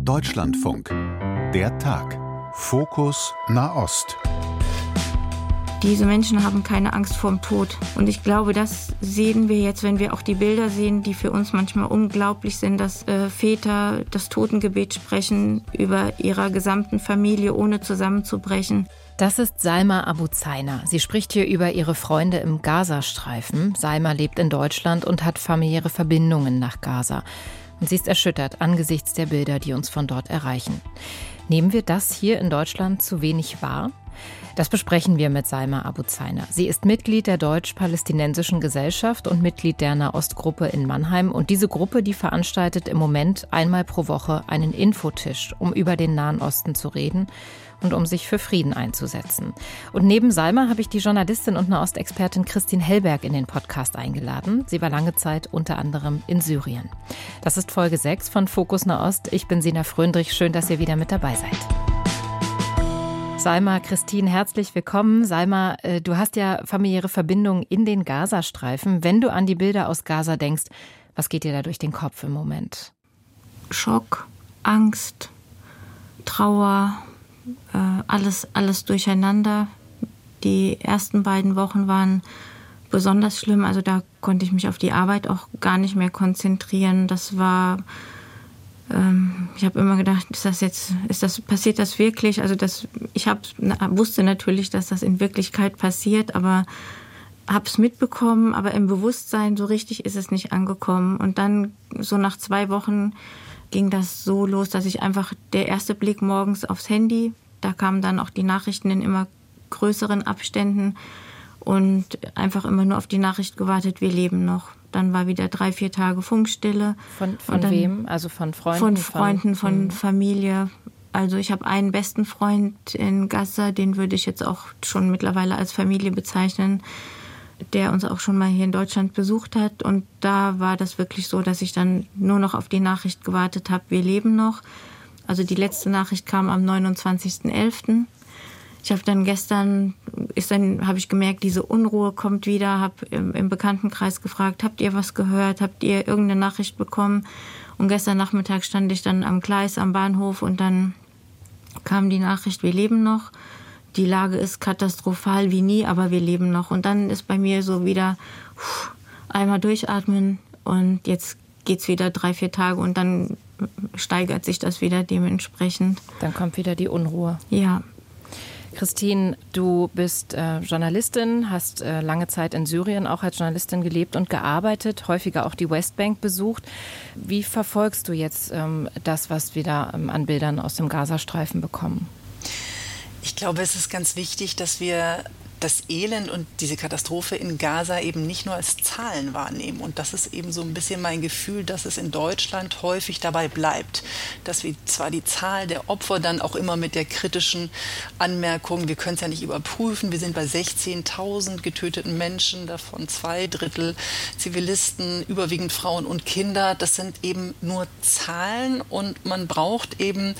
Deutschlandfunk. Der Tag. Fokus Nahost. Diese Menschen haben keine Angst vorm Tod. Und ich glaube, das sehen wir jetzt, wenn wir auch die Bilder sehen, die für uns manchmal unglaublich sind, dass äh, Väter das Totengebet sprechen über ihrer gesamten Familie, ohne zusammenzubrechen. Das ist Salma Abu Zaina. Sie spricht hier über ihre Freunde im Gazastreifen. Salma lebt in Deutschland und hat familiäre Verbindungen nach Gaza. Und sie ist erschüttert angesichts der Bilder, die uns von dort erreichen. Nehmen wir das hier in Deutschland zu wenig wahr? Das besprechen wir mit Salma Abu Zaina. Sie ist Mitglied der Deutsch-Palästinensischen Gesellschaft und Mitglied der Nahostgruppe in Mannheim. Und diese Gruppe, die veranstaltet im Moment einmal pro Woche einen Infotisch, um über den Nahen Osten zu reden und um sich für Frieden einzusetzen. Und neben Salma habe ich die Journalistin und Nahostexpertin Christine Hellberg in den Podcast eingeladen. Sie war lange Zeit unter anderem in Syrien. Das ist Folge 6 von Fokus Nahost. Ich bin Sina Fröndrich. Schön, dass ihr wieder mit dabei seid. Salma, Christine, herzlich willkommen. Salma, äh, du hast ja familiäre Verbindungen in den Gazastreifen. Wenn du an die Bilder aus Gaza denkst, was geht dir da durch den Kopf im Moment? Schock, Angst, Trauer, äh, alles, alles durcheinander. Die ersten beiden Wochen waren besonders schlimm. Also da konnte ich mich auf die Arbeit auch gar nicht mehr konzentrieren. Das war ähm, ich habe immer gedacht, ist das jetzt, ist das, passiert das wirklich? Also das, ich hab, wusste natürlich, dass das in Wirklichkeit passiert, aber habe es mitbekommen, aber im Bewusstsein so richtig ist es nicht angekommen. Und dann so nach zwei Wochen ging das so los, dass ich einfach der erste Blick morgens aufs Handy, da kamen dann auch die Nachrichten in immer größeren Abständen und einfach immer nur auf die Nachricht gewartet, wir leben noch. Dann war wieder drei, vier Tage Funkstille. Von, von dann, wem? Also von Freunden? Von Freunden, von, mhm. Familie. Also ich habe einen besten Freund in Gaza, den würde ich jetzt auch schon mittlerweile als Familie bezeichnen, der uns auch schon mal hier in Deutschland besucht hat. Und da war das wirklich so, dass ich dann nur noch auf die Nachricht gewartet habe, wir leben noch. Also die letzte Nachricht kam am 29.11. Ich habe dann gestern, dann, habe ich gemerkt, diese Unruhe kommt wieder, habe im, im, Bekanntenkreis gefragt, habt ihr was gehört, habt ihr irgendeine Nachricht bekommen? Und gestern Nachmittag stand ich dann am Gleis am Bahnhof und dann kam die Nachricht, wir leben noch. Die Lage ist katastrophal wie nie, aber wir leben noch. Und dann ist bei mir so wieder pff, einmal durchatmen und jetzt geht es wieder drei, vier Tage und dann steigert sich das wieder dementsprechend. Dann kommt wieder die Unruhe. Ja, Christine, du bist äh, Journalistin, hast äh, lange Zeit in Syrien auch als Journalistin gelebt und gearbeitet, häufiger auch die Westbank besucht. Wie verfolgst du jetzt ähm, das, was wir da ähm, an Bildern aus dem Gazastreifen bekommen? Ich glaube, es ist ganz wichtig, dass wir das Elend und diese Katastrophe in Gaza eben nicht nur als Zahlen wahrnehmen. Und das ist eben so ein bisschen mein Gefühl, dass es in Deutschland häufig dabei bleibt, dass wir zwar die Zahl der Opfer dann auch immer mit der kritischen Anmerkung, wir können es ja nicht überprüfen, wir sind bei 16.000 getöteten Menschen, davon zwei Drittel Zivilisten, überwiegend Frauen und Kinder. Das sind eben nur Zahlen und man braucht eben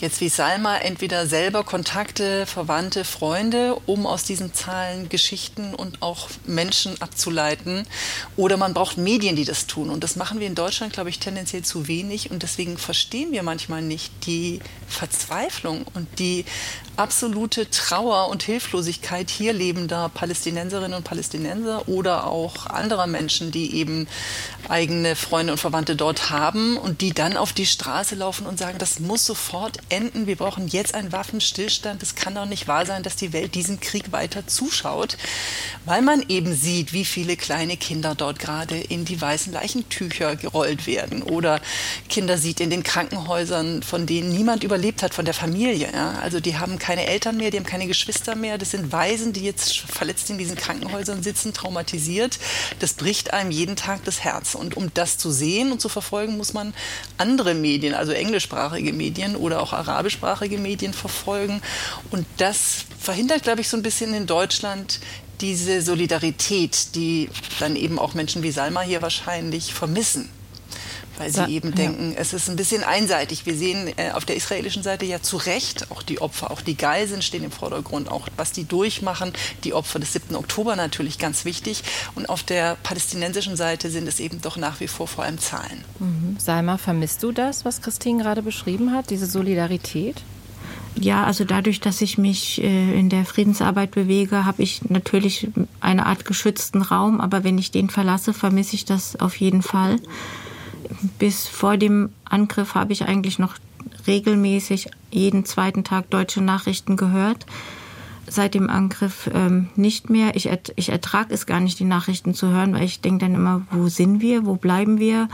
jetzt wie Salma entweder selber Kontakte, Verwandte, Freunde, um aus diesen Zahlen Geschichten und auch Menschen abzuleiten. Oder man braucht Medien, die das tun. Und das machen wir in Deutschland, glaube ich, tendenziell zu wenig. Und deswegen verstehen wir manchmal nicht die Verzweiflung und die absolute Trauer und Hilflosigkeit hier lebender Palästinenserinnen und Palästinenser oder auch anderer Menschen, die eben eigene Freunde und Verwandte dort haben und die dann auf die Straße laufen und sagen, das muss sofort enden. Wir brauchen jetzt einen Waffenstillstand. Es kann doch nicht wahr sein, dass die Welt diesem Krieg weiter zuschaut, weil man eben sieht, wie viele kleine Kinder dort gerade in die weißen Leichentücher gerollt werden oder Kinder sieht in den Krankenhäusern, von denen niemand überlebt hat, von der Familie. Ja? Also die haben keine Eltern mehr, die haben keine Geschwister mehr. Das sind Waisen, die jetzt verletzt in diesen Krankenhäusern sitzen, traumatisiert. Das bricht einem jeden Tag das Herz. Und um das zu sehen und zu verfolgen, muss man andere Medien, also englischsprachige Medien oder auch arabischsprachige Medien verfolgen. Und das verhindert, glaube ich, so ein bisschen in Deutschland diese Solidarität, die dann eben auch Menschen wie Salma hier wahrscheinlich vermissen weil sie eben denken, es ist ein bisschen einseitig. Wir sehen äh, auf der israelischen Seite ja zu Recht auch die Opfer, auch die Geiseln stehen im Vordergrund, auch was die durchmachen, die Opfer des 7. Oktober natürlich ganz wichtig. Und auf der palästinensischen Seite sind es eben doch nach wie vor vor allem Zahlen. Mhm. Salma, vermisst du das, was Christine gerade beschrieben hat, diese Solidarität? Ja, also dadurch, dass ich mich äh, in der Friedensarbeit bewege, habe ich natürlich eine Art geschützten Raum, aber wenn ich den verlasse, vermisse ich das auf jeden Fall. Bis vor dem Angriff habe ich eigentlich noch regelmäßig jeden zweiten Tag deutsche Nachrichten gehört. Seit dem Angriff ähm, nicht mehr. Ich, ich ertrage es gar nicht, die Nachrichten zu hören, weil ich denke dann immer, wo sind wir, wo bleiben wir?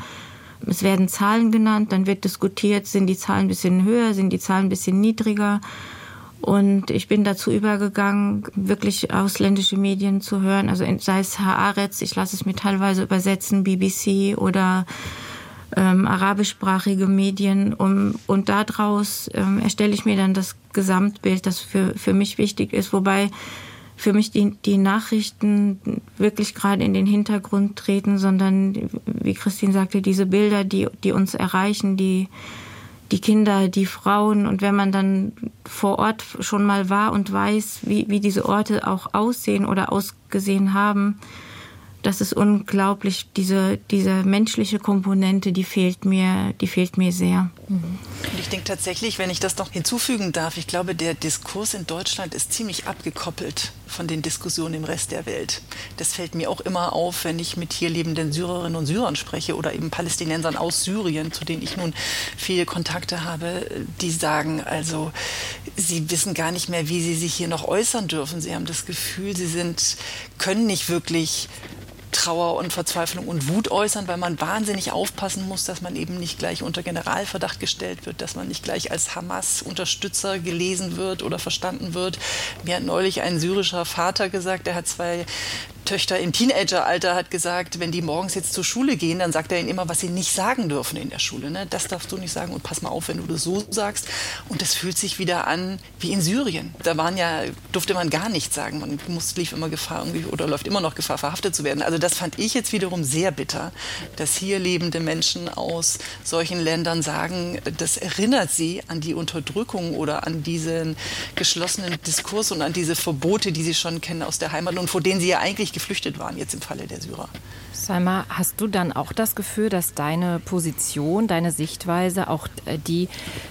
Es werden Zahlen genannt, dann wird diskutiert, sind die Zahlen ein bisschen höher, sind die Zahlen ein bisschen niedriger. Und ich bin dazu übergegangen, wirklich ausländische Medien zu hören, also sei es Haaretz, ich lasse es mir teilweise übersetzen, BBC oder ähm, arabischsprachige Medien. Um, und daraus ähm, erstelle ich mir dann das Gesamtbild, das für, für mich wichtig ist. Wobei für mich die, die Nachrichten wirklich gerade in den Hintergrund treten, sondern, wie Christine sagte, diese Bilder, die, die uns erreichen, die, die Kinder, die Frauen. Und wenn man dann vor Ort schon mal war und weiß, wie, wie diese Orte auch aussehen oder ausgesehen haben, das ist unglaublich. Diese, diese menschliche Komponente, die fehlt mir, die fehlt mir sehr. Und ich denke tatsächlich, wenn ich das noch hinzufügen darf, ich glaube, der Diskurs in Deutschland ist ziemlich abgekoppelt von den Diskussionen im Rest der Welt. Das fällt mir auch immer auf, wenn ich mit hier lebenden Syrerinnen und Syrern spreche oder eben Palästinensern aus Syrien, zu denen ich nun viele Kontakte habe, die sagen, also sie wissen gar nicht mehr, wie sie sich hier noch äußern dürfen. Sie haben das Gefühl, sie sind, können nicht wirklich Trauer und Verzweiflung und Wut äußern, weil man wahnsinnig aufpassen muss, dass man eben nicht gleich unter Generalverdacht gestellt wird, dass man nicht gleich als Hamas-Unterstützer gelesen wird oder verstanden wird. Mir hat neulich ein syrischer Vater gesagt, der hat zwei Töchter im Teenageralter hat gesagt, wenn die morgens jetzt zur Schule gehen, dann sagt er ihnen immer, was sie nicht sagen dürfen in der Schule. Ne? Das darfst du nicht sagen und pass mal auf, wenn du das so sagst. Und das fühlt sich wieder an wie in Syrien. Da waren ja, durfte man gar nichts sagen. Man muss, lief immer Gefahr oder läuft immer noch Gefahr, verhaftet zu werden. Also das fand ich jetzt wiederum sehr bitter, dass hier lebende Menschen aus solchen Ländern sagen, das erinnert sie an die Unterdrückung oder an diesen geschlossenen Diskurs und an diese Verbote, die sie schon kennen aus der Heimat und vor denen sie ja eigentlich geflüchtet waren, jetzt im Falle der Syrer. Salma, hast du dann auch das Gefühl, dass deine Position, deine Sichtweise, auch äh, die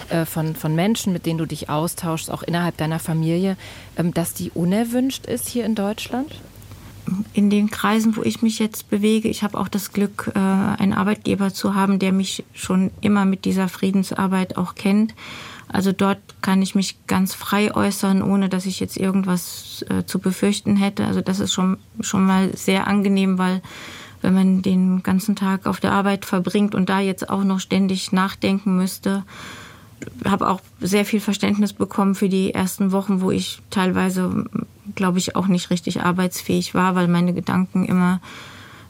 äh, von, von Menschen, mit denen du dich austauschst, auch innerhalb deiner Familie, ähm, dass die unerwünscht ist hier in Deutschland? In den Kreisen, wo ich mich jetzt bewege, ich habe auch das Glück, äh, einen Arbeitgeber zu haben, der mich schon immer mit dieser Friedensarbeit auch kennt also dort kann ich mich ganz frei äußern, ohne dass ich jetzt irgendwas äh, zu befürchten hätte. Also das ist schon, schon mal sehr angenehm, weil wenn man den ganzen Tag auf der Arbeit verbringt und da jetzt auch noch ständig nachdenken müsste, habe auch sehr viel Verständnis bekommen für die ersten Wochen, wo ich teilweise, glaube ich, auch nicht richtig arbeitsfähig war, weil meine Gedanken immer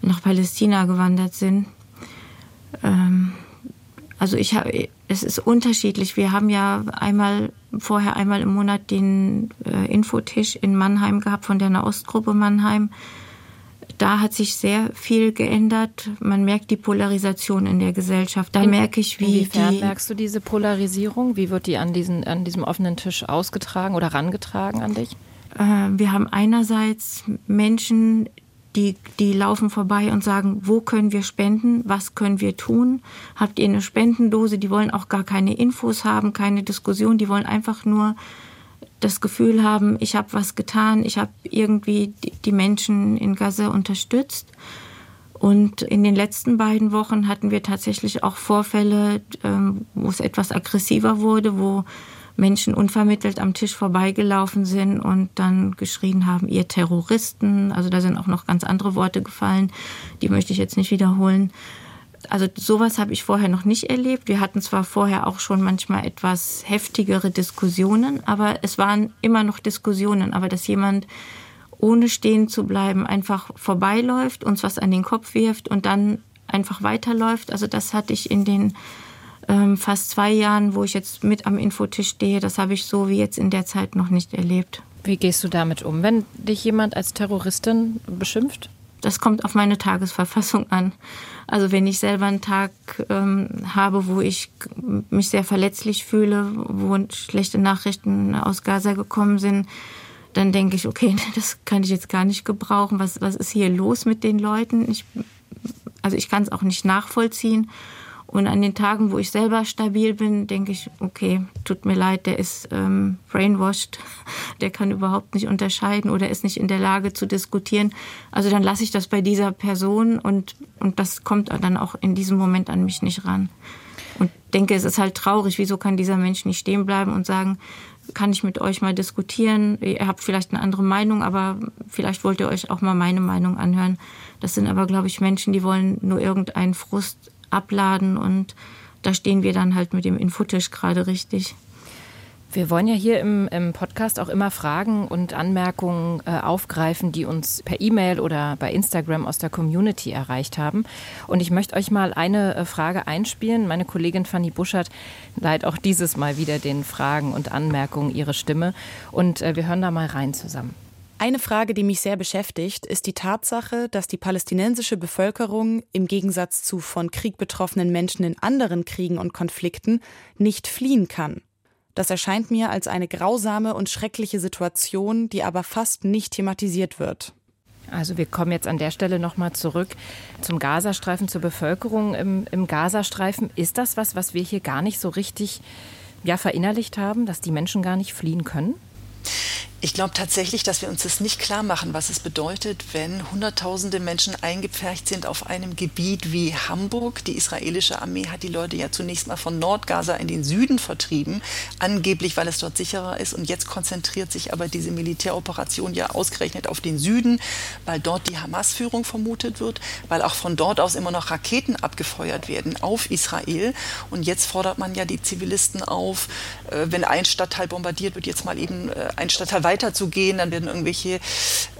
nach Palästina gewandert sind. Ähm, also ich habe, es ist unterschiedlich. Wir haben ja einmal vorher einmal im Monat den äh, Infotisch in Mannheim gehabt von der Nahostgruppe Mannheim. Da hat sich sehr viel geändert. Man merkt die Polarisation in der Gesellschaft. Da in, merke ich, wie Inwiefern die, merkst du diese Polarisierung? Wie wird die an, diesen, an diesem offenen Tisch ausgetragen oder rangetragen an dich? Äh, wir haben einerseits Menschen, die, die laufen vorbei und sagen, wo können wir spenden, was können wir tun, habt ihr eine Spendendose, die wollen auch gar keine Infos haben, keine Diskussion, die wollen einfach nur das Gefühl haben, ich habe was getan, ich habe irgendwie die Menschen in Gaza unterstützt. Und in den letzten beiden Wochen hatten wir tatsächlich auch Vorfälle, ähm, wo es etwas aggressiver wurde, wo Menschen unvermittelt am Tisch vorbeigelaufen sind und dann geschrien haben, ihr Terroristen. Also da sind auch noch ganz andere Worte gefallen, die möchte ich jetzt nicht wiederholen. Also sowas habe ich vorher noch nicht erlebt. Wir hatten zwar vorher auch schon manchmal etwas heftigere Diskussionen, aber es waren immer noch Diskussionen. Aber dass jemand ohne stehen zu bleiben einfach vorbeiläuft, uns was an den Kopf wirft und dann einfach weiterläuft, also das hatte ich in den ähm, fast zwei Jahren, wo ich jetzt mit am Infotisch stehe, das habe ich so wie jetzt in der Zeit noch nicht erlebt. Wie gehst du damit um, wenn dich jemand als Terroristin beschimpft? das kommt auf meine Tagesverfassung an. Also wenn ich selber einen Tag ähm, habe, wo ich mich sehr verletzlich fühle, wo schlechte Nachrichten aus Gaza gekommen sind, dann denke ich, okay, das kann ich jetzt gar nicht gebrauchen. Was, was ist hier los mit den Leuten? Ich, also ich kann es auch nicht nachvollziehen. Und an den Tagen, wo ich selber stabil bin, denke ich, okay, tut mir leid, der ist ähm, brainwashed, der kann überhaupt nicht unterscheiden oder ist nicht in der Lage zu diskutieren. Also dann lasse ich das bei dieser Person und, und das kommt dann auch in diesem Moment an mich nicht ran. Und denke, es ist halt traurig, wieso kann dieser Mensch nicht stehen bleiben und sagen, kann ich mit euch mal diskutieren? Ihr habt vielleicht eine andere Meinung, aber vielleicht wollt ihr euch auch mal meine Meinung anhören. Das sind aber, glaube ich, Menschen, die wollen nur irgendeinen Frust abladen und da stehen wir dann halt mit dem Infotisch gerade richtig. Wir wollen ja hier im, im, Podcast auch immer Fragen und Anmerkungen äh, aufgreifen, die uns per E-Mail oder bei Instagram aus der Community erreicht haben. Und ich möchte euch mal eine äh, Frage einspielen. Meine Kollegin Fanny Buschert leiht auch dieses Mal wieder den Fragen und Anmerkungen ihre Stimme. Und äh, wir hören da mal rein zusammen. Eine Frage, die mich sehr beschäftigt, ist die Tatsache, dass die palästinensische Bevölkerung im Gegensatz zu von Krieg betroffenen Menschen in anderen Kriegen und Konflikten nicht fliehen kann. Das erscheint mir als eine grausame und schreckliche Situation, die aber fast nicht thematisiert wird. Also wir kommen jetzt an der Stelle nochmal zurück zum Gazastreifen, zur Bevölkerung im, im Gazastreifen. Ist das was, was wir hier gar nicht so richtig ja, verinnerlicht haben, dass die Menschen gar nicht fliehen können? Ich glaube tatsächlich, dass wir uns das nicht klar machen, was es bedeutet, wenn Hunderttausende Menschen eingepfercht sind auf einem Gebiet wie Hamburg. Die israelische Armee hat die Leute ja zunächst mal von Nordgaza in den Süden vertrieben, angeblich, weil es dort sicherer ist. Und jetzt konzentriert sich aber diese Militäroperation ja ausgerechnet auf den Süden, weil dort die Hamas-Führung vermutet wird, weil auch von dort aus immer noch Raketen abgefeuert werden auf Israel. Und jetzt fordert man ja die Zivilisten auf, äh, wenn ein Stadtteil bombardiert wird, jetzt mal eben äh, ein Stadtteil weiterzugehen. Dann werden irgendwelche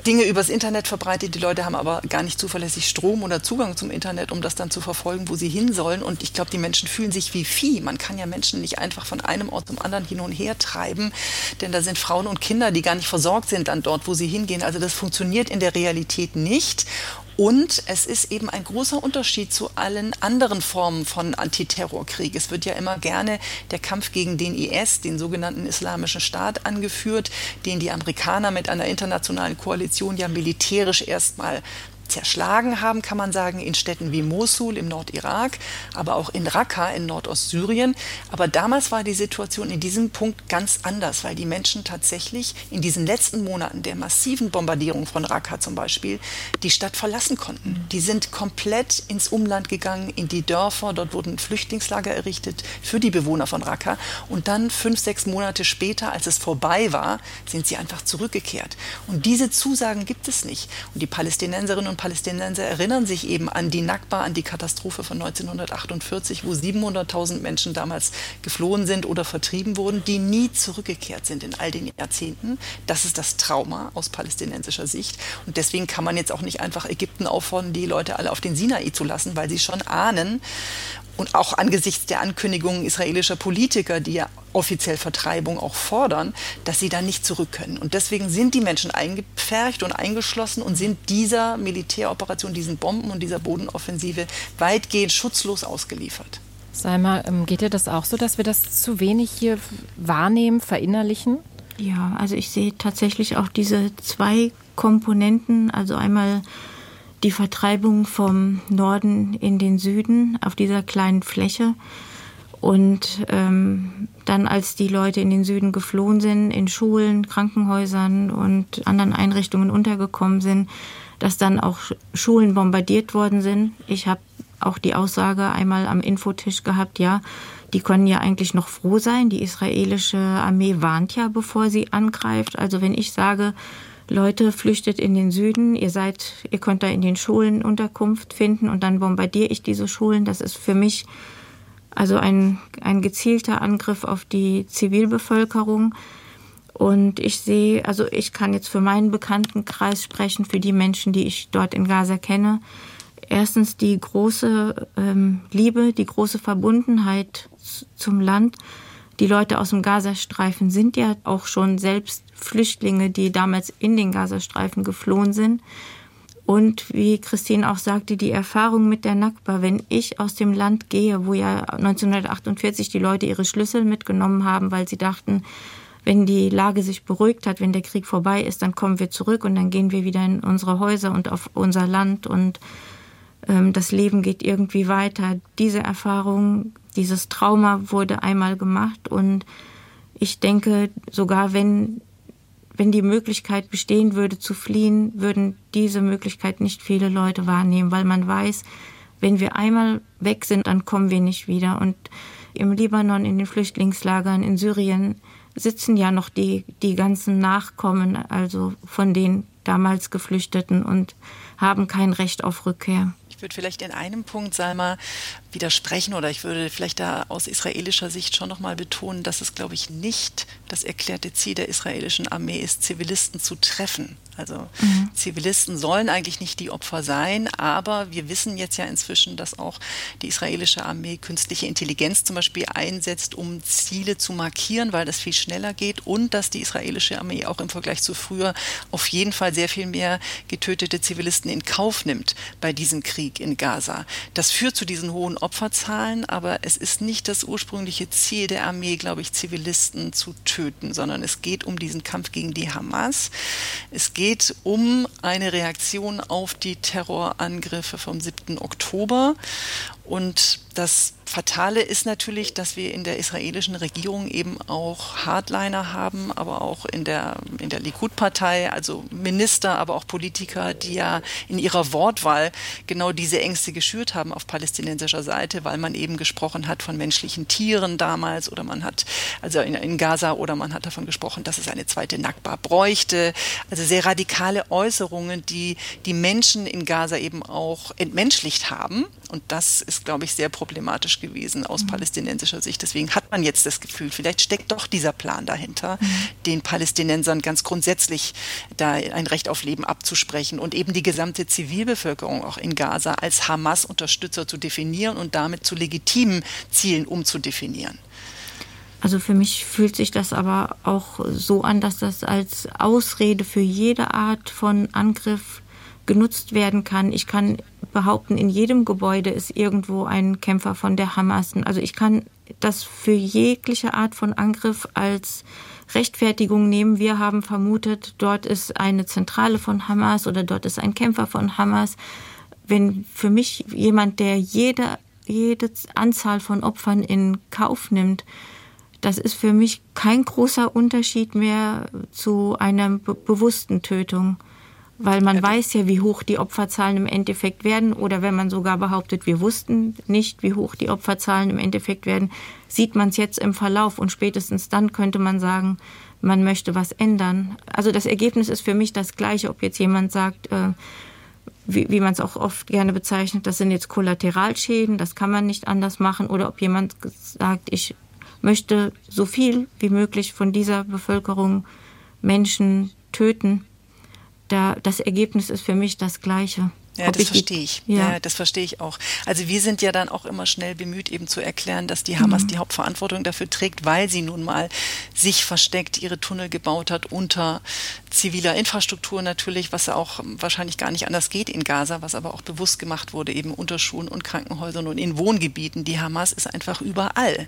Dinge übers Internet verbreitet. Die Leute haben aber gar nicht zuverlässig Strom oder Zugang zum Internet, um das dann zu verfolgen, wo sie hin sollen. Und ich glaube, die Menschen fühlen sich wie Vieh. Man kann ja Menschen nicht einfach von einem Ort zum anderen hin und her treiben, denn da sind Frauen und Kinder, die gar nicht versorgt sind dann dort, wo sie hingehen. Also das funktioniert in der Realität nicht. Und es ist eben ein großer Unterschied zu allen anderen Formen von Antiterrorkrieg. Es wird ja immer gerne der Kampf gegen den IS, den sogenannten Islamischen Staat, angeführt, den die Amerikaner mit einer internationalen Koalition ja militärisch erstmal zerschlagen haben, kann man sagen, in Städten wie Mosul im Nordirak, aber auch in Raqqa in Nordostsyrien. Aber damals war die Situation in diesem Punkt ganz anders, weil die Menschen tatsächlich in diesen letzten Monaten der massiven Bombardierung von Raqqa zum Beispiel die Stadt verlassen konnten. Mhm. Die sind komplett ins Umland gegangen, in die Dörfer. Dort wurden Flüchtlingslager errichtet für die Bewohner von Raqqa. Und dann fünf, sechs Monate später, als es vorbei war, sind sie einfach zurückgekehrt. Und diese Zusagen gibt es nicht. Und die Palästinenserinnen und Palästinenser erinnern sich eben an die Nakba, an die Katastrophe von 1948, wo 700.000 Menschen damals geflohen sind oder vertrieben wurden, die nie zurückgekehrt sind in all den Jahrzehnten. Das ist das Trauma aus palästinensischer Sicht. Und deswegen kann man jetzt auch nicht einfach Ägypten auffordern, die Leute alle auf den Sinai zu lassen, weil sie schon ahnen und auch angesichts der Ankündigungen israelischer Politiker, die ja offiziell Vertreibung auch fordern, dass sie da nicht zurück können. Und deswegen sind die Menschen eingepfercht und eingeschlossen und sind dieser Militäroperation, diesen Bomben und dieser Bodenoffensive weitgehend schutzlos ausgeliefert. Salma, ähm, geht dir das auch so, dass wir das zu wenig hier wahrnehmen, verinnerlichen? Ja, also ich sehe tatsächlich auch diese zwei Komponenten, also einmal die Vertreibung vom Norden in den Süden auf dieser kleinen Fläche. Und ähm, dann, als die Leute in den Süden geflohen sind, in Schulen, Krankenhäusern und anderen Einrichtungen untergekommen sind, dass dann auch Schulen bombardiert worden sind. Ich habe auch die Aussage einmal am Infotisch gehabt, ja, die können ja eigentlich noch froh sein. Die israelische Armee warnt ja, bevor sie angreift. Also wenn ich sage, Leute, flüchtet in den Süden, ihr seid, ihr könnt da in den Schulen Unterkunft finden und dann bombardiere ich diese Schulen. Das ist für mich also ein, ein gezielter Angriff auf die Zivilbevölkerung. Und ich sehe, also ich kann jetzt für meinen Bekanntenkreis sprechen, für die Menschen, die ich dort in Gaza kenne. Erstens die große ähm, Liebe, die große Verbundenheit zum Land die Leute aus dem Gazastreifen sind ja auch schon selbst Flüchtlinge, die damals in den Gazastreifen geflohen sind. Und wie Christine auch sagte, die Erfahrung mit der Nakba, wenn ich aus dem Land gehe, wo ja 1948 die Leute ihre Schlüssel mitgenommen haben, weil sie dachten, wenn die Lage sich beruhigt hat, wenn der Krieg vorbei ist, dann kommen wir zurück und dann gehen wir wieder in unsere Häuser und auf unser Land und ähm, das Leben geht irgendwie weiter. Diese Erfahrung, dieses Trauma wurde einmal gemacht und ich denke, sogar wenn wenn die Möglichkeit bestehen würde zu fliehen, würden diese Möglichkeit nicht viele Leute wahrnehmen, weil man weiß, wenn wir einmal weg sind, dann kommen wir nicht wieder. Und im Libanon, in den Flüchtlingslagern, in Syrien sitzen ja noch die, die ganzen Nachkommen, also von den damals Geflüchteten und haben kein Recht auf Rückkehr würde vielleicht in einem Punkt, Salma, widersprechen oder ich würde vielleicht da aus israelischer Sicht schon nochmal betonen, dass es, glaube ich, nicht das erklärte Ziel der israelischen Armee ist, Zivilisten zu treffen. Also mhm. Zivilisten sollen eigentlich nicht die Opfer sein, aber wir wissen jetzt ja inzwischen, dass auch die israelische Armee künstliche Intelligenz zum Beispiel einsetzt, um Ziele zu markieren, weil das viel schneller geht und dass die israelische Armee auch im Vergleich zu früher auf jeden Fall sehr viel mehr getötete Zivilisten in Kauf nimmt bei diesem Krieg in Gaza. Das führt zu diesen hohen Opferzahlen, aber es ist nicht das ursprüngliche Ziel der Armee, glaube ich, Zivilisten zu töten, sondern es geht um diesen Kampf gegen die Hamas. Es geht um eine Reaktion auf die Terrorangriffe vom 7. Oktober. Und das Fatale ist natürlich, dass wir in der israelischen Regierung eben auch Hardliner haben, aber auch in der, in der Likud-Partei, also Minister, aber auch Politiker, die ja in ihrer Wortwahl genau diese Ängste geschürt haben auf palästinensischer Seite, weil man eben gesprochen hat von menschlichen Tieren damals oder man hat, also in, in Gaza oder man hat davon gesprochen, dass es eine zweite Nakba bräuchte. Also sehr radikale Äußerungen, die die Menschen in Gaza eben auch entmenschlicht haben. Und das ist, glaube ich, sehr problematisch gewesen aus mhm. palästinensischer Sicht. Deswegen hat man jetzt das Gefühl, vielleicht steckt doch dieser Plan dahinter, mhm. den Palästinensern ganz grundsätzlich da ein Recht auf Leben abzusprechen und eben die gesamte Zivilbevölkerung auch in Gaza als Hamas-Unterstützer zu definieren und damit zu legitimen Zielen umzudefinieren. Also für mich fühlt sich das aber auch so an, dass das als Ausrede für jede Art von Angriff genutzt werden kann. Ich kann behaupten, in jedem Gebäude ist irgendwo ein Kämpfer von der Hamas. Also ich kann das für jegliche Art von Angriff als Rechtfertigung nehmen. Wir haben vermutet, dort ist eine Zentrale von Hamas oder dort ist ein Kämpfer von Hamas. Wenn für mich jemand, der jede, jede Anzahl von Opfern in Kauf nimmt, das ist für mich kein großer Unterschied mehr zu einer be bewussten Tötung weil man weiß ja, wie hoch die Opferzahlen im Endeffekt werden. Oder wenn man sogar behauptet, wir wussten nicht, wie hoch die Opferzahlen im Endeffekt werden, sieht man es jetzt im Verlauf und spätestens dann könnte man sagen, man möchte was ändern. Also das Ergebnis ist für mich das gleiche, ob jetzt jemand sagt, äh, wie, wie man es auch oft gerne bezeichnet, das sind jetzt Kollateralschäden, das kann man nicht anders machen, oder ob jemand sagt, ich möchte so viel wie möglich von dieser Bevölkerung Menschen töten da, das Ergebnis ist für mich das gleiche. Ja, das verstehe ich. Ja. ja. das verstehe ich auch. Also wir sind ja dann auch immer schnell bemüht, eben zu erklären, dass die Hamas mhm. die Hauptverantwortung dafür trägt, weil sie nun mal sich versteckt ihre Tunnel gebaut hat unter ziviler Infrastruktur natürlich, was ja auch wahrscheinlich gar nicht anders geht in Gaza, was aber auch bewusst gemacht wurde, eben unter Schulen und Krankenhäusern und in Wohngebieten. Die Hamas ist einfach überall.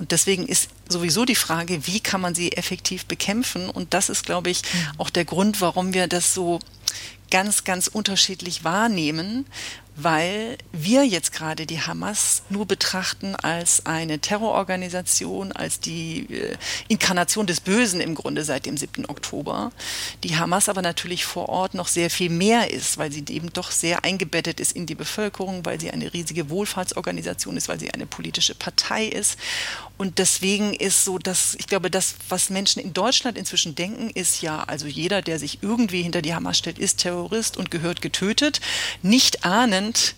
Und deswegen ist sowieso die Frage, wie kann man sie effektiv bekämpfen? Und das ist, glaube ich, mhm. auch der Grund, warum wir das so ganz, ganz unterschiedlich wahrnehmen, weil wir jetzt gerade die Hamas nur betrachten als eine Terrororganisation, als die äh, Inkarnation des Bösen im Grunde seit dem 7. Oktober. Die Hamas aber natürlich vor Ort noch sehr viel mehr ist, weil sie eben doch sehr eingebettet ist in die Bevölkerung, weil sie eine riesige Wohlfahrtsorganisation ist, weil sie eine politische Partei ist. Und deswegen ist so, dass ich glaube, das, was Menschen in Deutschland inzwischen denken, ist ja, also jeder, der sich irgendwie hinter die Hamas stellt, ist Terrorist und gehört getötet, nicht ahnen, spannend,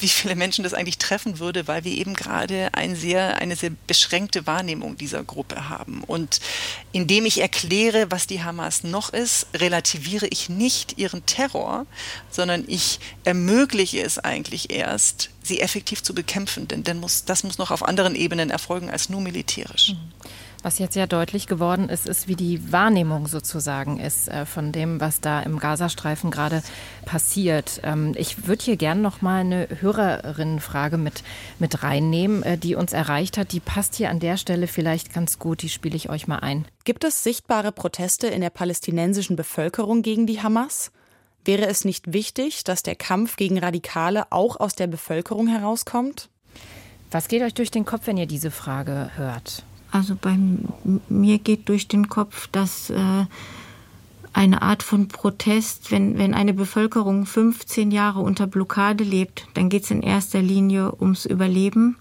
wie viele Menschen das eigentlich treffen würde, weil wir eben gerade ein sehr, eine sehr beschränkte Wahrnehmung dieser Gruppe haben. Und indem ich erkläre, was die Hamas noch ist, relativiere ich nicht ihren Terror, sondern ich ermögliche es eigentlich erst, sie effektiv zu bekämpfen, denn, das muss noch auf anderen Ebenen erfolgen als nur militärisch. Mhm. Was jetzt ja deutlich geworden ist, ist, wie die Wahrnehmung sozusagen ist äh, von dem, was da im Gazastreifen gerade passiert. Ähm, ich würde hier gerne noch mal eine Hörerinnenfrage mit, mit reinnehmen, äh, die uns erreicht hat. Die passt hier an der Stelle vielleicht ganz gut. Die spiele ich euch mal ein. Gibt es sichtbare Proteste in der palästinensischen Bevölkerung gegen die Hamas? Wäre es nicht wichtig, dass der Kampf gegen Radikale auch aus der Bevölkerung herauskommt? Was geht euch durch den Kopf, wenn ihr diese Frage hört? Also bei mir geht durch den Kopf, dass äh, eine Art von Protest, wenn, wenn eine Bevölkerung 15 Jahre unter Blockade lebt, dann geht es in erster Linie ums Überleben.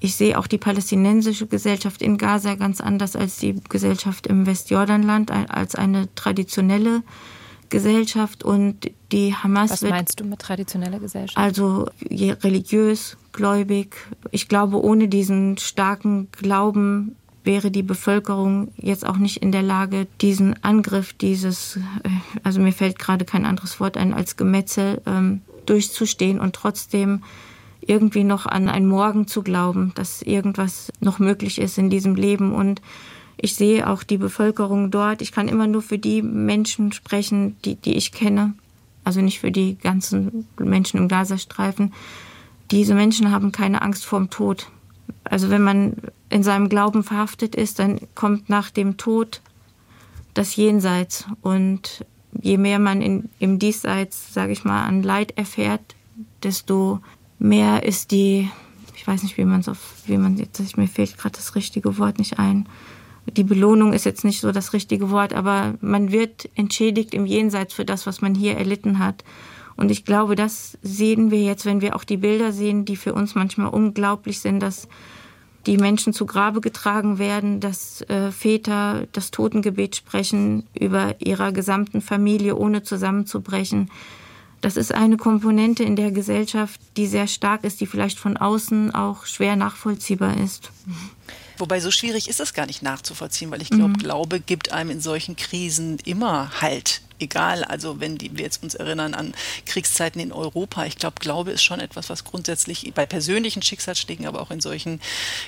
Ich sehe auch die palästinensische Gesellschaft in Gaza ganz anders als die Gesellschaft im Westjordanland, als eine traditionelle Gesellschaft und die Hamas. Was meinst du mit traditioneller Gesellschaft? Also religiös, gläubig. Ich glaube, ohne diesen starken Glauben wäre die Bevölkerung jetzt auch nicht in der Lage, diesen Angriff, dieses, äh, also mir fällt gerade kein anderes Wort ein, als Gemetzel ähm, durchzustehen und trotzdem irgendwie noch an ein Morgen zu glauben, dass irgendwas noch möglich ist in diesem Leben. Und ich sehe auch die Bevölkerung dort. Ich kann immer nur für die Menschen sprechen, die, die ich kenne. Also nicht für die ganzen Menschen im Gazastreifen. Diese Menschen haben keine Angst vorm Tod. Also wenn man in seinem Glauben verhaftet ist, dann kommt nach dem Tod das Jenseits. Und je mehr man in, im Diesseits, sage ich mal, an Leid erfährt, desto mehr ist die, ich weiß nicht, wie man es auf, wie man jetzt, mir fehlt gerade das richtige Wort nicht ein, die Belohnung ist jetzt nicht so das richtige Wort, aber man wird entschädigt im Jenseits für das, was man hier erlitten hat. Und ich glaube, das sehen wir jetzt, wenn wir auch die Bilder sehen, die für uns manchmal unglaublich sind, dass die Menschen zu Grabe getragen werden, dass äh, Väter das Totengebet sprechen über ihrer gesamten Familie, ohne zusammenzubrechen. Das ist eine Komponente in der Gesellschaft, die sehr stark ist, die vielleicht von außen auch schwer nachvollziehbar ist. Wobei so schwierig ist es gar nicht nachzuvollziehen, weil ich glaube, mhm. Glaube gibt einem in solchen Krisen immer Halt egal, also wenn die, wir jetzt uns erinnern an Kriegszeiten in Europa, ich glaube, Glaube ist schon etwas, was grundsätzlich bei persönlichen Schicksalsschlägen, aber auch in solchen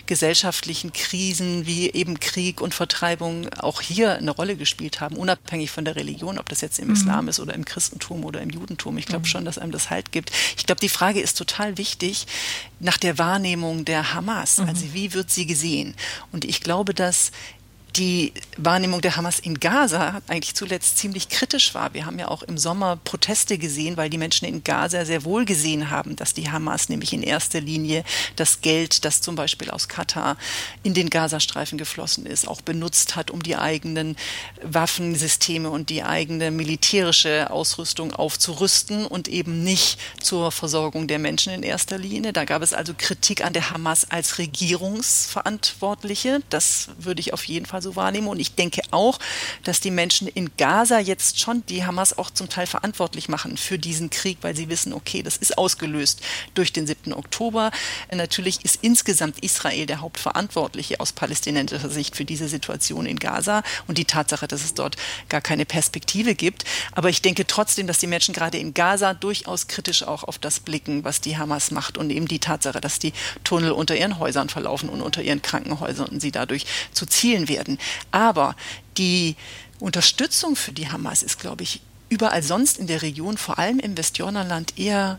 gesellschaftlichen Krisen wie eben Krieg und Vertreibung auch hier eine Rolle gespielt haben, unabhängig von der Religion, ob das jetzt im mhm. Islam ist oder im Christentum oder im Judentum. Ich glaube mhm. schon, dass einem das Halt gibt. Ich glaube, die Frage ist total wichtig nach der Wahrnehmung der Hamas. Mhm. Also wie wird sie gesehen? Und ich glaube, dass die Wahrnehmung der Hamas in Gaza eigentlich zuletzt ziemlich kritisch war. Wir haben ja auch im Sommer Proteste gesehen, weil die Menschen in Gaza sehr wohl gesehen haben, dass die Hamas nämlich in erster Linie das Geld, das zum Beispiel aus Katar in den Gazastreifen geflossen ist, auch benutzt hat, um die eigenen Waffensysteme und die eigene militärische Ausrüstung aufzurüsten und eben nicht zur Versorgung der Menschen in erster Linie. Da gab es also Kritik an der Hamas als Regierungsverantwortliche. Das würde ich auf jeden Fall so so wahrnehme. Und ich denke auch, dass die Menschen in Gaza jetzt schon die Hamas auch zum Teil verantwortlich machen für diesen Krieg, weil sie wissen, okay, das ist ausgelöst durch den 7. Oktober. Natürlich ist insgesamt Israel der Hauptverantwortliche aus palästinensischer Sicht für diese Situation in Gaza und die Tatsache, dass es dort gar keine Perspektive gibt. Aber ich denke trotzdem, dass die Menschen gerade in Gaza durchaus kritisch auch auf das blicken, was die Hamas macht und eben die Tatsache, dass die Tunnel unter ihren Häusern verlaufen und unter ihren Krankenhäusern und sie dadurch zu Zielen werden. Aber die Unterstützung für die Hamas ist, glaube ich, überall sonst in der Region, vor allem im Westjordanland, eher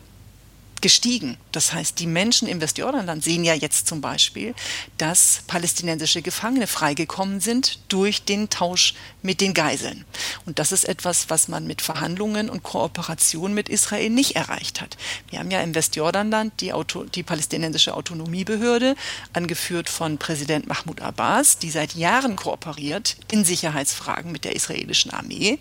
gestiegen. Das heißt, die Menschen im Westjordanland sehen ja jetzt zum Beispiel, dass palästinensische Gefangene freigekommen sind durch den Tausch mit den Geiseln. Und das ist etwas, was man mit Verhandlungen und Kooperation mit Israel nicht erreicht hat. Wir haben ja im Westjordanland die, Auto, die palästinensische Autonomiebehörde, angeführt von Präsident Mahmoud Abbas, die seit Jahren kooperiert in Sicherheitsfragen mit der israelischen Armee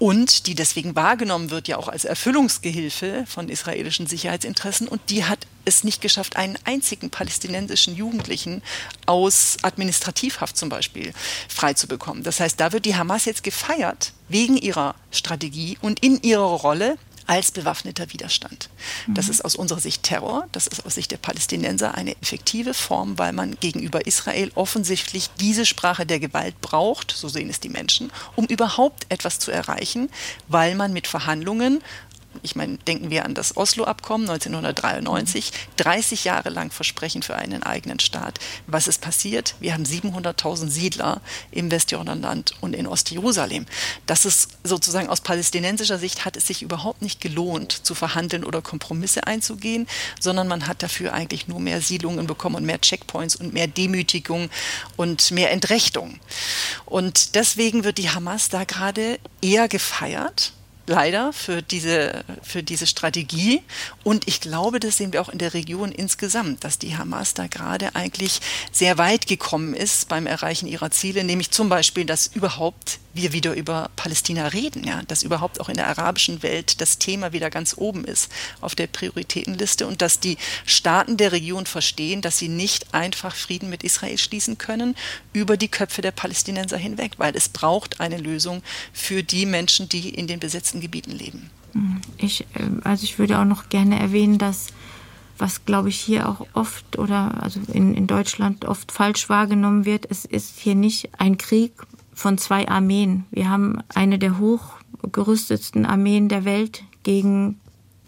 und die deswegen wahrgenommen wird ja auch als Erfüllungsgehilfe von israelischen Sicherheitsinteressen und die hat es nicht geschafft, einen einzigen palästinensischen Jugendlichen aus Administrativhaft zum Beispiel freizubekommen. Das heißt, da wird die Hamas jetzt gefeiert wegen ihrer Strategie und in ihrer Rolle als bewaffneter Widerstand. Das mhm. ist aus unserer Sicht Terror, das ist aus Sicht der Palästinenser eine effektive Form, weil man gegenüber Israel offensichtlich diese Sprache der Gewalt braucht, so sehen es die Menschen, um überhaupt etwas zu erreichen, weil man mit Verhandlungen Ich meine, denken wir an das Oslo-Abkommen 1993, 30 Jahre lang Versprechen für einen eigenen Staat. Was ist passiert? Wir haben 700.000 Siedler im Westjordanland und in Ostjerusalem. Das ist sozusagen aus palästinensischer Sicht hat es sich überhaupt nicht gelohnt, zu verhandeln oder Kompromisse einzugehen, sondern man hat dafür eigentlich nur mehr Siedlungen bekommen und mehr Checkpoints und mehr Demütigung und mehr Entrechtung. Und deswegen wird die Hamas da gerade eher gefeiert leider für diese, für diese Strategie. Und ich glaube, das sehen wir auch in der Region insgesamt, dass die Hamas da gerade eigentlich sehr weit gekommen ist beim Erreichen ihrer Ziele, nämlich zum Beispiel, dass überhaupt wir wieder über Palästina reden, ja, dass überhaupt auch in der arabischen Welt das Thema wieder ganz oben ist auf der Prioritätenliste und dass die Staaten der Region verstehen, dass sie nicht einfach Frieden mit Israel schließen können über die Köpfe der Palästinenser hinweg, weil es braucht eine Lösung für die Menschen, die in den besetzten Gebieten leben. Ich, ähm, also ich würde auch noch gerne erwähnen, dass was glaube ich hier auch oft oder also in, in Deutschland oft falsch wahrgenommen wird, es ist hier nicht ein Krieg von zwei Armeen. Wir haben eine der hochgerüstetsten Armeen der Welt gegen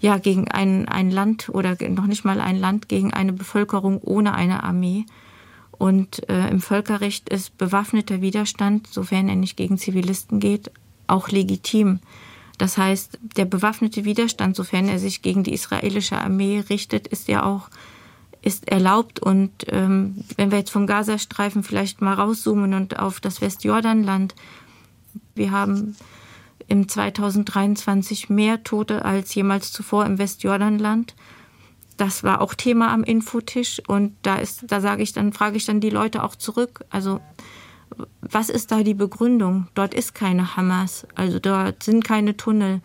ja gegen ein, ein Land oder noch nicht mal ein Land gegen eine Bevölkerung ohne eine Armee. Und äh, im Völkerrecht ist bewaffneter Widerstand, sofern er nicht gegen Zivilisten geht, auch legitim. Das heißt, der bewaffnete Widerstand, sofern er sich gegen die israelische Armee richtet, ist ja auch ist erlaubt. Und ähm, wenn wir jetzt vom Gazastreifen vielleicht mal rauszoomen und auf das Westjordanland, wir haben im 2023 mehr Tote als jemals zuvor im Westjordanland. Das war auch Thema am Infotisch und da ist, da sage ich dann, frage ich dann die Leute auch zurück. Also was ist da die Begründung? Dort ist keine Hamas, also dort sind keine Tunnel.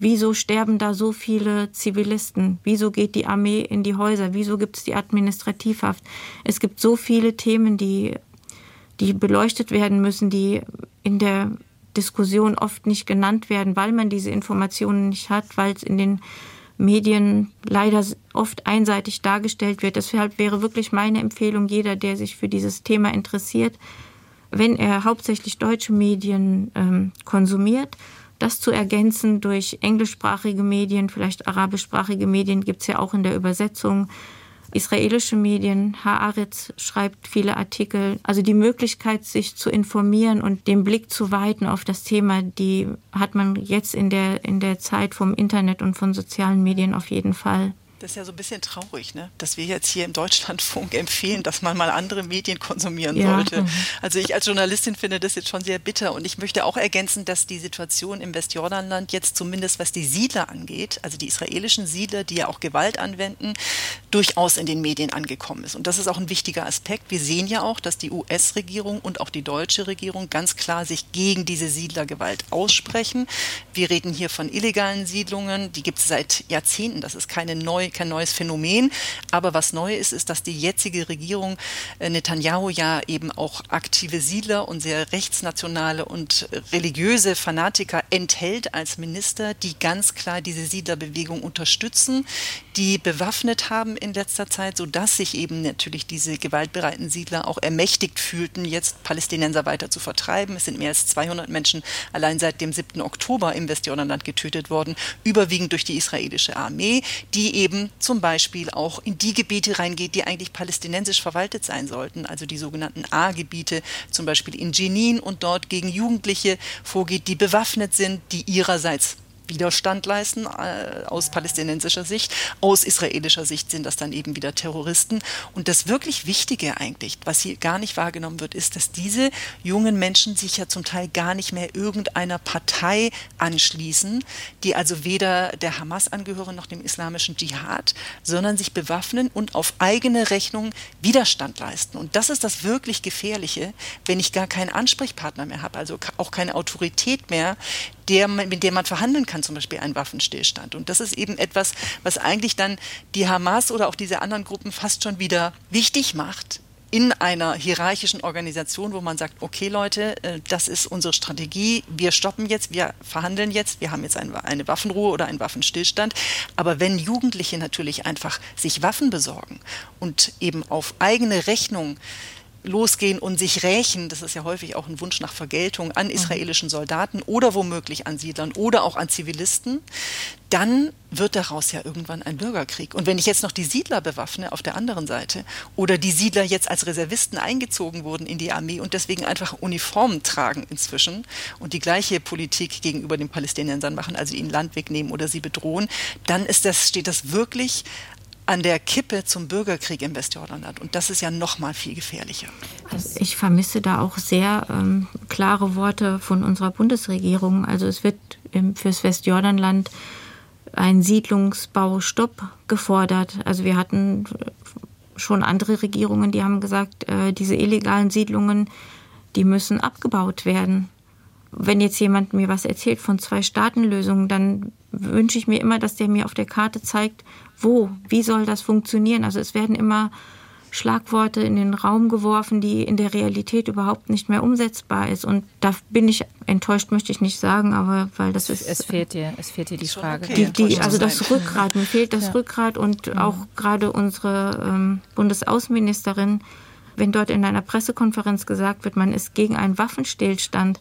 Wieso sterben da so viele Zivilisten? Wieso geht die Armee in die Häuser? Wieso gibt es die Administrativhaft? Es gibt so viele Themen, die, die beleuchtet werden müssen, die in der Diskussion oft nicht genannt werden, weil man diese Informationen nicht hat, weil es in den Medien leider oft einseitig dargestellt wird. Deshalb wäre wirklich meine Empfehlung, jeder, der sich für dieses Thema interessiert, wenn er hauptsächlich deutsche Medien ähm, konsumiert, das zu ergänzen durch englischsprachige Medien, vielleicht arabischsprachige Medien gibt es ja auch in der Übersetzung. Israelische Medien, Haaretz schreibt viele Artikel. Also die Möglichkeit, sich zu informieren und den Blick zu weiten auf das Thema, die hat man jetzt in der, in der Zeit vom Internet und von sozialen Medien auf jeden Fall. Das ist ja so ein bisschen traurig, ne? dass wir jetzt hier im Deutschlandfunk empfehlen, dass man mal andere Medien konsumieren ja. sollte. Mhm. Also ich als Journalistin finde das jetzt schon sehr bitter. Und ich möchte auch ergänzen, dass die Situation im Westjordanland jetzt zumindest, was die Siedler angeht, also die israelischen Siedler, die ja auch Gewalt anwenden, durchaus in den Medien angekommen ist. Und das ist auch ein wichtiger Aspekt. Wir sehen ja auch, dass die US-Regierung und auch die deutsche Regierung ganz klar sich gegen diese Siedlergewalt aussprechen. Wir reden hier von illegalen Siedlungen, die gibt es seit Jahrzehnten. Das ist keine neue kein neues Phänomen. Aber was neu ist, ist, dass die jetzige Regierung äh, Netanyahu ja eben auch aktive Siedler und sehr rechtsnationale und religiöse Fanatiker enthält als Minister, die ganz klar diese Siedlerbewegung unterstützen, die bewaffnet haben in letzter Zeit, sodass sich eben natürlich diese gewaltbereiten Siedler auch ermächtigt fühlten, jetzt Palästinenser weiter zu vertreiben. Es sind mehr als 200 Menschen allein seit dem 7. Oktober im Westjordanland getötet worden, überwiegend durch die israelische Armee, die eben eben zum Beispiel auch in die Gebiete reingeht, die eigentlich palästinensisch verwaltet sein sollten, also die sogenannten A-Gebiete, zum Beispiel in Jenin und dort gegen Jugendliche vorgeht, die bewaffnet sind, die ihrerseits Widerstand leisten äh, aus palästinensischer Sicht. Aus israelischer Sicht sind das dann eben wieder Terroristen. Und das wirklich Wichtige eigentlich, was hier gar nicht wahrgenommen wird, ist, dass diese jungen Menschen sich ja zum Teil gar nicht mehr irgendeiner Partei anschließen, die also weder der Hamas angehören noch dem islamischen Dschihad, sondern sich bewaffnen und auf eigene Rechnung Widerstand leisten. Und das ist das wirklich Gefährliche, wenn ich gar keinen Ansprechpartner mehr habe, also auch keine Autorität mehr, der, mit der man verhandeln kann, zum Beispiel einen Waffenstillstand. Und das ist eben etwas, was eigentlich dann die Hamas oder auch diese anderen Gruppen fast schon wieder wichtig macht, in einer hierarchischen Organisation, wo man sagt, okay Leute, äh, das ist unsere Strategie, wir stoppen jetzt, wir verhandeln jetzt, wir haben jetzt eine Waffenruhe oder einen Waffenstillstand. Aber wenn Jugendliche natürlich einfach sich Waffen besorgen und eben auf eigene Rechnung losgehen und sich rächen, das ist ja häufig auch ein Wunsch nach Vergeltung an mhm. israelischen Soldaten oder womöglich an Siedlern oder auch an Zivilisten, dann wird daraus ja irgendwann ein Bürgerkrieg. Und wenn ich jetzt noch die Siedler bewaffne auf der anderen Seite oder die Siedler jetzt als Reservisten eingezogen wurden in die Armee und deswegen einfach Uniformen tragen inzwischen und die gleiche Politik gegenüber den Palästinensern machen, also ihnen Land wegnehmen oder sie bedrohen, dann ist das, steht das wirklich an der Kippe zum Bürgerkrieg im Westjordanland. Und das ist ja noch mal viel gefährlicher. Also ich vermisse da auch sehr ähm, klare Worte von unserer Bundesregierung. Also es wird im, fürs Westjordanland ein Siedlungsbaustopp gefordert. Also wir hatten schon andere Regierungen, die haben gesagt, äh, diese illegalen Siedlungen, die müssen abgebaut werden. Wenn jetzt jemand mir was erzählt von Zwei-Staaten-Lösungen, dann wünsche ich mir immer, dass der mir auf der Karte zeigt, wo, wie soll das funktionieren? Also es werden immer Schlagworte in den Raum geworfen, die in der Realität überhaupt nicht mehr umsetzbar ist. Und da bin ich enttäuscht, möchte ich nicht sagen, aber weil das ist. Es fehlt dir, es fehlt dir die Frage. Okay, die, die, also das Rückgrat, mir fehlt das ja. Rückgrat und mhm. auch gerade unsere ähm, Bundesaußenministerin, wenn dort in einer Pressekonferenz gesagt wird, man ist gegen einen Waffenstillstand,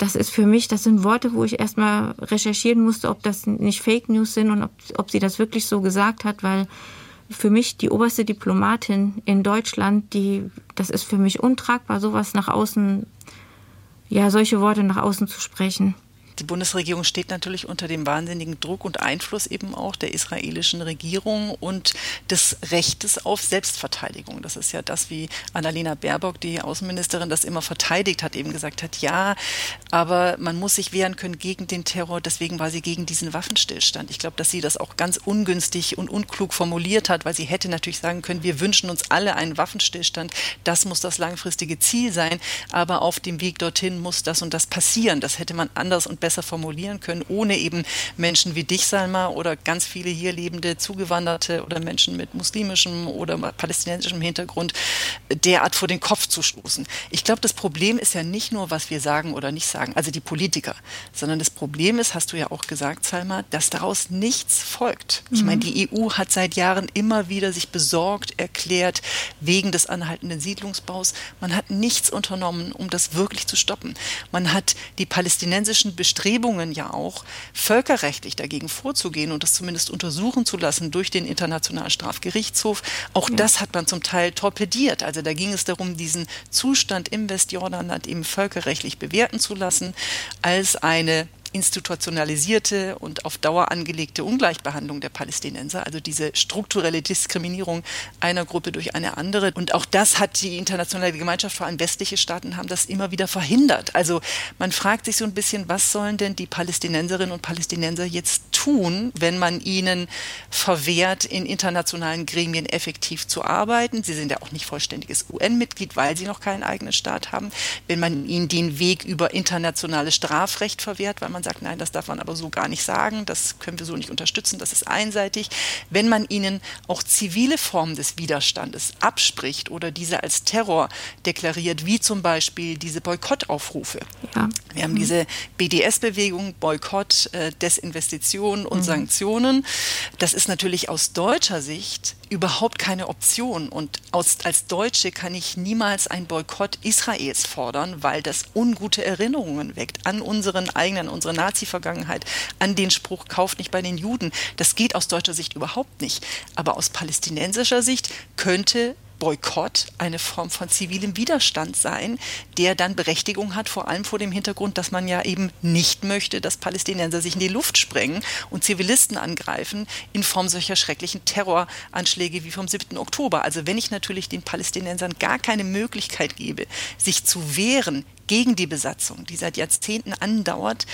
das ist für mich, das sind Worte, wo ich erstmal recherchieren musste, ob das nicht Fake News sind und ob, ob sie das wirklich so gesagt hat, weil für mich die oberste Diplomatin in Deutschland, die, das ist für mich untragbar, sowas nach außen, ja, solche Worte nach außen zu sprechen die Bundesregierung steht natürlich unter dem wahnsinnigen Druck und Einfluss eben auch der israelischen Regierung und des Rechtes auf Selbstverteidigung. Das ist ja das, wie Annalena Baerbock, die Außenministerin, das immer verteidigt hat, eben gesagt hat, ja, aber man muss sich wehren können gegen den Terror. Deswegen war sie gegen diesen Waffenstillstand. Ich glaube, dass sie das auch ganz ungünstig und unklug formuliert hat, weil sie hätte natürlich sagen können, wir wünschen uns alle einen Waffenstillstand. Das muss das langfristige Ziel sein. Aber auf dem Weg dorthin muss das und das passieren. Das hätte man anders und besser besser formulieren können, ohne eben Menschen wie dich, Salma, oder ganz viele hier lebende Zugewanderte oder Menschen mit muslimischem oder palästinensischem Hintergrund derart vor den Kopf zu stoßen. Ich glaube, das Problem ist ja nicht nur, was wir sagen oder nicht sagen, also die Politiker, sondern das Problem ist, hast du ja auch gesagt, Salma, dass daraus nichts folgt. Ich meine, mhm. die EU hat seit Jahren immer wieder sich besorgt erklärt wegen des anhaltenden Siedlungsbaus. Man hat nichts unternommen, um das wirklich zu stoppen. Man hat die palästinensischen Bestrebungen Bestrebungen ja auch, völkerrechtlich dagegen vorzugehen und das zumindest untersuchen zu lassen durch den Internationalen Strafgerichtshof. Auch ja. das hat man zum Teil torpediert. Also da ging es darum, diesen Zustand im Westjordanland eben völkerrechtlich bewerten zu lassen als eine institutionalisierte und auf Dauer angelegte Ungleichbehandlung der Palästinenser, also diese strukturelle Diskriminierung einer Gruppe durch eine andere. Und auch das hat die internationale Gemeinschaft, vor allem westliche Staaten, haben das immer wieder verhindert. Also man fragt sich so ein bisschen, was sollen denn die Palästinenserinnen und Palästinenser jetzt tun, wenn man ihnen verwehrt, in internationalen Gremien effektiv zu arbeiten? Sie sind ja auch nicht vollständiges UN-Mitglied, weil sie noch keinen eigenen Staat haben. Wenn man ihnen den Weg über internationales Strafrecht verwehrt, weil man man sagt, nein, das darf man aber so gar nicht sagen, das können wir so nicht unterstützen, das ist einseitig. Wenn man ihnen auch zivile Formen des Widerstandes abspricht oder diese als Terror deklariert, wie zum Beispiel diese Boykottaufrufe. Ja. Wir haben mhm. diese BDS-Bewegung, Boykott, äh, Desinvestition und mhm. Sanktionen. Das ist natürlich aus deutscher Sicht überhaupt keine Option. Und aus, als Deutsche kann ich niemals einen Boykott Israels fordern, weil das ungute Erinnerungen weckt an unseren eigenen, unsere Nazi-Vergangenheit, an den Spruch, kauft nicht bei den Juden. Das geht aus deutscher Sicht überhaupt nicht. Aber aus palästinensischer Sicht könnte Boykott eine Form von zivilem Widerstand sein, der dann Berechtigung hat, vor allem vor dem Hintergrund, dass man ja eben nicht möchte, dass Palästinenser sich in die Luft sprengen und Zivilisten angreifen in Form solcher schrecklichen Terroranschläge wie vom 7. Oktober. Also wenn ich natürlich den Palästinensern gar keine Möglichkeit gebe, sich zu wehren gegen die Besatzung, die seit Jahrzehnten andauert,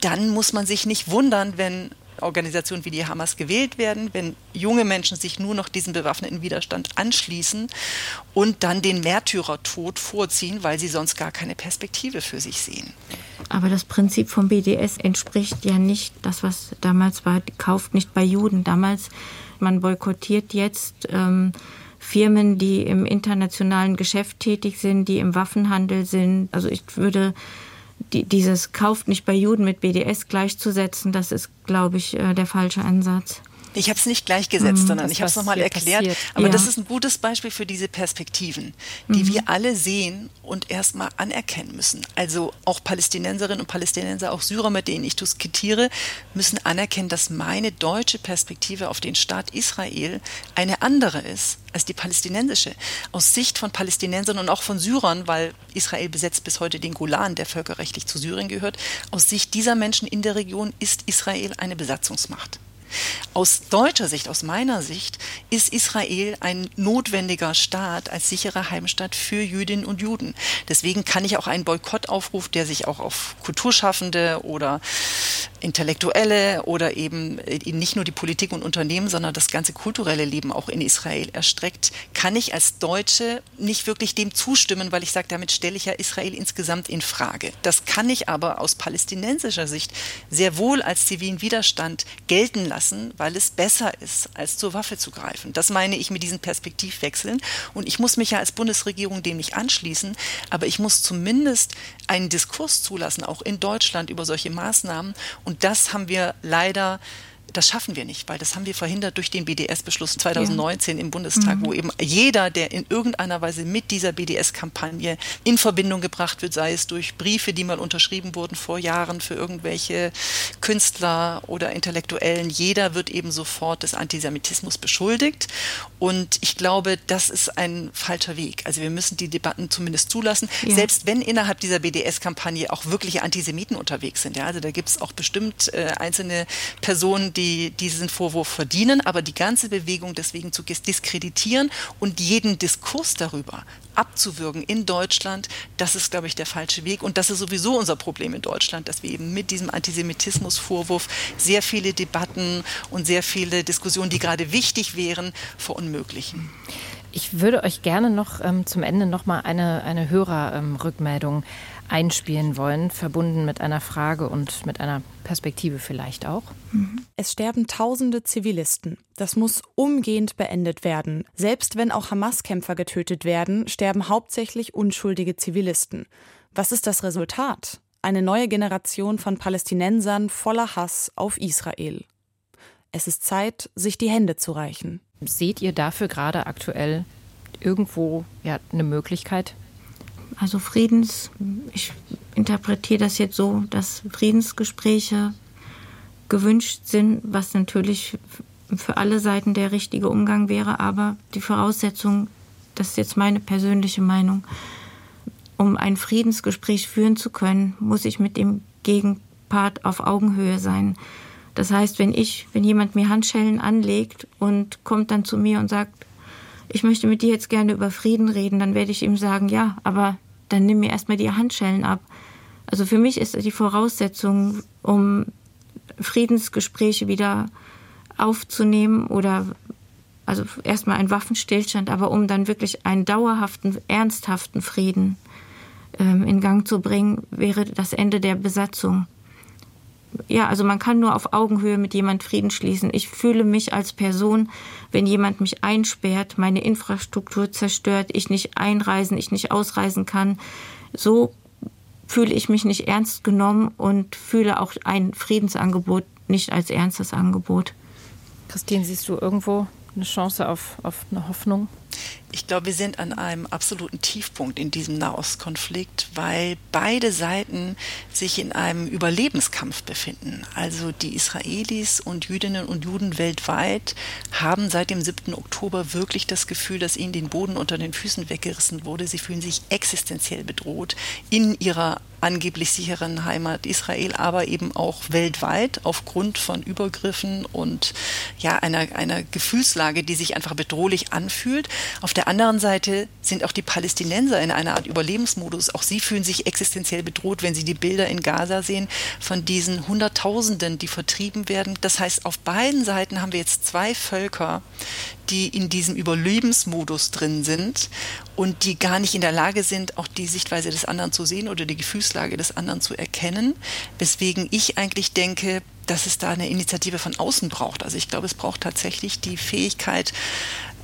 dann muss man sich nicht wundern, wenn Organisationen wie die Hamas gewählt werden, wenn junge Menschen sich nur noch diesem bewaffneten Widerstand anschließen und dann den Märtyrertod vorziehen, weil sie sonst gar keine Perspektive für sich sehen. Aber das Prinzip vom BDS entspricht ja nicht das, was damals war, kauft nicht bei Juden. Damals, man boykottiert jetzt ähm, Firmen, die im internationalen Geschäft tätig sind, die im Waffenhandel sind. Also ich würde die, dieses kauft nicht bei Juden mit BDS gleichzusetzen, das ist, glaube ich, äh, der falsche Ansatz. Ich habe es nicht gleichgesetzt, mhm, sondern ich habe es nochmal erklärt. Passiert. Aber ja. das ist ein gutes Beispiel für diese Perspektiven, die mhm. wir alle sehen und erstmal anerkennen müssen. Also auch Palästinenserinnen und Palästinenser, auch Syrer, mit denen ich diskutiere, müssen anerkennen, dass meine deutsche Perspektive auf den Staat Israel eine andere ist als die palästinensische. Aus Sicht von Palästinensern und auch von Syrern, weil Israel besetzt bis heute den Golan, der völkerrechtlich zu Syrien gehört, aus Sicht dieser Menschen in der Region ist Israel eine Besatzungsmacht. Aus deutscher Sicht, aus meiner Sicht, ist Israel ein notwendiger Staat als sicherer Heimstatt für Jüdinnen und Juden. Deswegen kann ich auch einen Boykottaufruf, der sich auch auf Kulturschaffende oder Intellektuelle oder eben nicht nur die Politik und Unternehmen, sondern das ganze kulturelle Leben auch in Israel erstreckt, kann ich als Deutsche nicht wirklich dem zustimmen, weil ich sage, damit stelle ich ja Israel insgesamt in Frage. Das kann ich aber aus palästinensischer Sicht sehr wohl als zivilen Widerstand gelten lassen, weil es besser ist, als zur Waffe zu greifen. Das meine ich mit diesen Perspektivwechseln. Und ich muss mich ja als Bundesregierung dem nicht anschließen, aber ich muss zumindest einen Diskurs zulassen, auch in Deutschland über solche Maßnahmen und das haben wir leider das schaffen wir nicht, weil das haben wir verhindert durch den BDS-Beschluss 2019 ja. im Bundestag, mhm. wo eben jeder, der in irgendeiner Weise mit dieser BDS-Kampagne in Verbindung gebracht wird, sei es durch Briefe, die mal unterschrieben wurden vor Jahren für irgendwelche Künstler oder Intellektuellen, jeder wird eben sofort des Antisemitismus beschuldigt. Und ich glaube, das ist ein falscher Weg. Also wir müssen die Debatten zumindest zulassen, ja. selbst wenn innerhalb dieser BDS-Kampagne auch wirkliche Antisemiten unterwegs sind. Ja, also da gibt es auch bestimmt äh, einzelne Personen, die diesen Vorwurf verdienen, aber die ganze Bewegung deswegen zu diskreditieren und jeden Diskurs darüber abzuwürgen in Deutschland, das ist, glaube ich, der falsche Weg. Und das ist sowieso unser Problem in Deutschland, dass wir eben mit diesem Antisemitismusvorwurf sehr viele Debatten und sehr viele Diskussionen, die gerade wichtig wären, verunmöglichen. Ich würde euch gerne noch ähm, zum Ende noch mal eine, eine Hörerrückmeldung ähm, einspielen wollen, verbunden mit einer Frage und mit einer Perspektive vielleicht auch. Es sterben tausende Zivilisten. Das muss umgehend beendet werden. Selbst wenn auch Hamas-Kämpfer getötet werden, sterben hauptsächlich unschuldige Zivilisten. Was ist das Resultat? Eine neue Generation von Palästinensern voller Hass auf Israel. Es ist Zeit, sich die Hände zu reichen. Seht ihr dafür gerade aktuell irgendwo ja, eine Möglichkeit? Also Friedens, ich interpretiere das jetzt so, dass Friedensgespräche gewünscht sind, was natürlich für alle Seiten der richtige Umgang wäre, aber die Voraussetzung, das ist jetzt meine persönliche Meinung, um ein Friedensgespräch führen zu können, muss ich mit dem Gegenpart auf Augenhöhe sein. Das heißt, wenn ich, wenn jemand mir Handschellen anlegt und kommt dann zu mir und sagt, ich möchte mit dir jetzt gerne über Frieden reden, dann werde ich ihm sagen, ja, aber dann nimm mir erstmal die Handschellen ab. Also für mich ist die Voraussetzung, um Friedensgespräche wieder aufzunehmen oder also erstmal ein Waffenstillstand, aber um dann wirklich einen dauerhaften, ernsthaften Frieden ähm, in Gang zu bringen, wäre das Ende der Besatzung ja, also man kann nur auf Augenhöhe mit jemand Frieden schließen. Ich fühle mich als Person, wenn jemand mich einsperrt, meine Infrastruktur zerstört, ich nicht einreisen, ich nicht ausreisen kann, so fühle ich mich nicht ernst genommen und fühle auch ein Friedensangebot nicht als ernstes Angebot. Christine, siehst du irgendwo eine Chance auf, auf eine Hoffnung? Ich glaube, wir sind an einem absoluten Tiefpunkt in diesem Nahostkonflikt, weil beide Seiten sich in einem Überlebenskampf befinden. Also die Israelis und Jüdinnen und Juden weltweit haben seit dem 7. Oktober wirklich das Gefühl, dass ihnen den Boden unter den Füßen weggerissen wurde. Sie fühlen sich existenziell bedroht in ihrer angeblich sicheren Heimat Israel, aber eben auch weltweit aufgrund von Übergriffen und ja einer, einer Gefühlslage, die sich einfach bedrohlich anfühlt. Auf der anderen Seite sind auch die Palästinenser in einer Art Überlebensmodus. Auch sie fühlen sich existenziell bedroht, wenn sie die Bilder in Gaza sehen von diesen Hunderttausenden, die vertrieben werden. Das heißt, auf beiden Seiten haben wir jetzt zwei Völker, die in diesem Überlebensmodus drin sind und die gar nicht in der Lage sind, auch die Sichtweise des anderen zu sehen oder die Gefühlslage des anderen zu erkennen. Weswegen ich eigentlich denke, dass es da eine Initiative von außen braucht. Also ich glaube, es braucht tatsächlich die Fähigkeit,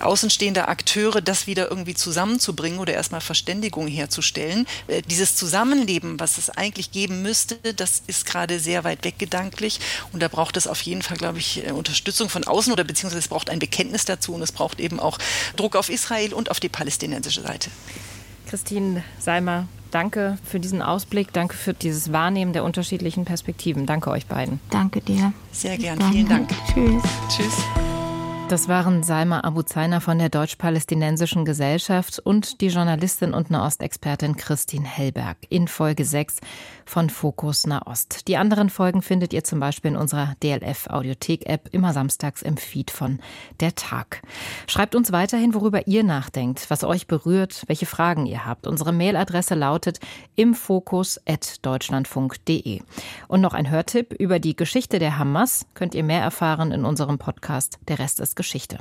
außenstehender Akteure, das wieder irgendwie zusammenzubringen oder erstmal Verständigung herzustellen. Äh, dieses Zusammenleben, was es eigentlich geben müsste, das ist gerade sehr weit weg gedanklich und da braucht es auf jeden Fall, glaube ich, äh, Unterstützung von außen oder beziehungsweise es braucht ein Bekenntnis dazu und es braucht eben auch Druck auf Israel und auf die palästinensische Seite. Christine Seimer, danke für diesen Ausblick, danke für dieses Wahrnehmen der unterschiedlichen Perspektiven. Danke euch beiden. Danke dir. Sehr gern, vielen Dank. Tschüss. Tschüss. Das waren Salma Abu Zainer von der Deutsch-Palästinensischen Gesellschaft und die Journalistin und Nahostexpertin Christine Hellberg in Folge 6 von Fokus Nahost. Die anderen Folgen findet ihr zum Beispiel in unserer DLF Audiothek App immer samstags im Feed von Der Tag. Schreibt uns weiterhin, worüber ihr nachdenkt, was euch berührt, welche Fragen ihr habt. Unsere Mailadresse lautet imfokus@deutschlandfunk.de. Und noch ein Hörtipp über die Geschichte der Hamas könnt ihr mehr erfahren in unserem Podcast Der Rest ist Geschichte.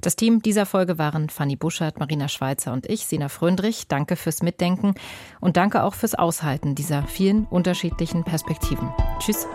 Das Team dieser Folge waren Fanny Buschert, Marina Schweizer und ich, Sina Fröndrich. Danke fürs Mitdenken und danke auch fürs Aushalten dieser vielen unterschiedlichen Perspektiven. Tschüss.